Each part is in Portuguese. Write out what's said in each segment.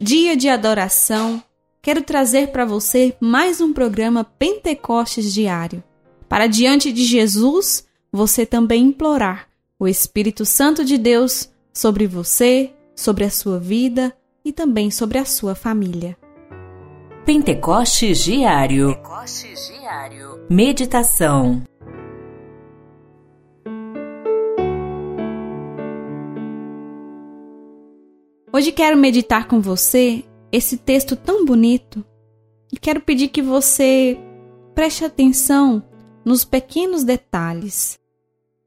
dia de adoração, quero trazer para você mais um programa Pentecostes diário. Para diante de Jesus, você também implorar o Espírito Santo de Deus sobre você, sobre a sua vida e também sobre a sua família. Pentecostes diário. Pentecostes diário. Meditação. Hoje quero meditar com você esse texto tão bonito e quero pedir que você preste atenção nos pequenos detalhes,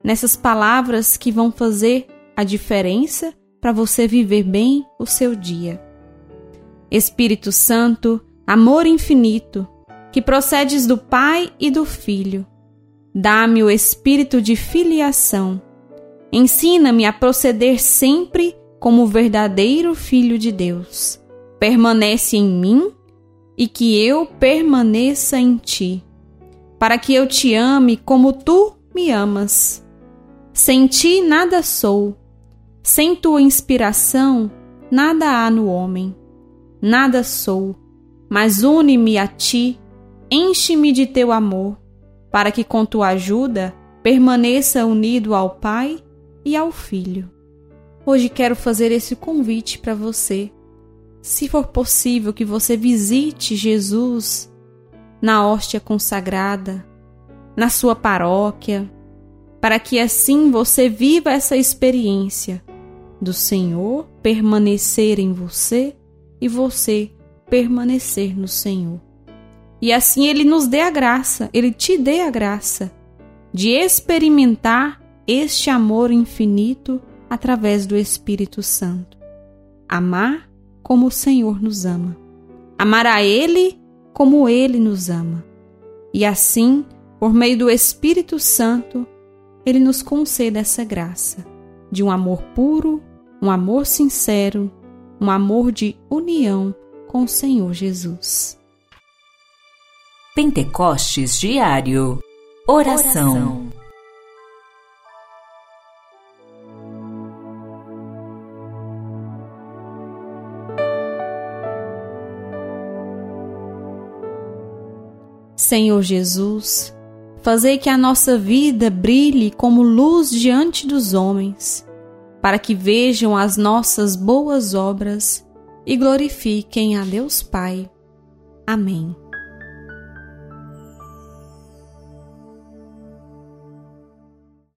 nessas palavras que vão fazer a diferença para você viver bem o seu dia. Espírito Santo, amor infinito, que procedes do Pai e do Filho, dá-me o espírito de filiação. Ensina-me a proceder sempre como verdadeiro Filho de Deus. Permanece em mim e que eu permaneça em ti, para que eu te ame como tu me amas. Sem ti nada sou, sem tua inspiração nada há no homem. Nada sou, mas une-me a ti, enche-me de teu amor, para que com tua ajuda permaneça unido ao Pai e ao Filho. Hoje quero fazer esse convite para você. Se for possível que você visite Jesus na hóstia consagrada, na sua paróquia, para que assim você viva essa experiência do Senhor permanecer em você e você permanecer no Senhor. E assim ele nos dê a graça, ele te dê a graça de experimentar este amor infinito através do Espírito Santo. Amar como o Senhor nos ama. Amar a Ele como Ele nos ama. E assim, por meio do Espírito Santo, Ele nos concede essa graça de um amor puro, um amor sincero, um amor de união com o Senhor Jesus. Pentecostes Diário Oração. Oração. Senhor Jesus, fazei que a nossa vida brilhe como luz diante dos homens, para que vejam as nossas boas obras e glorifiquem a Deus Pai. Amém.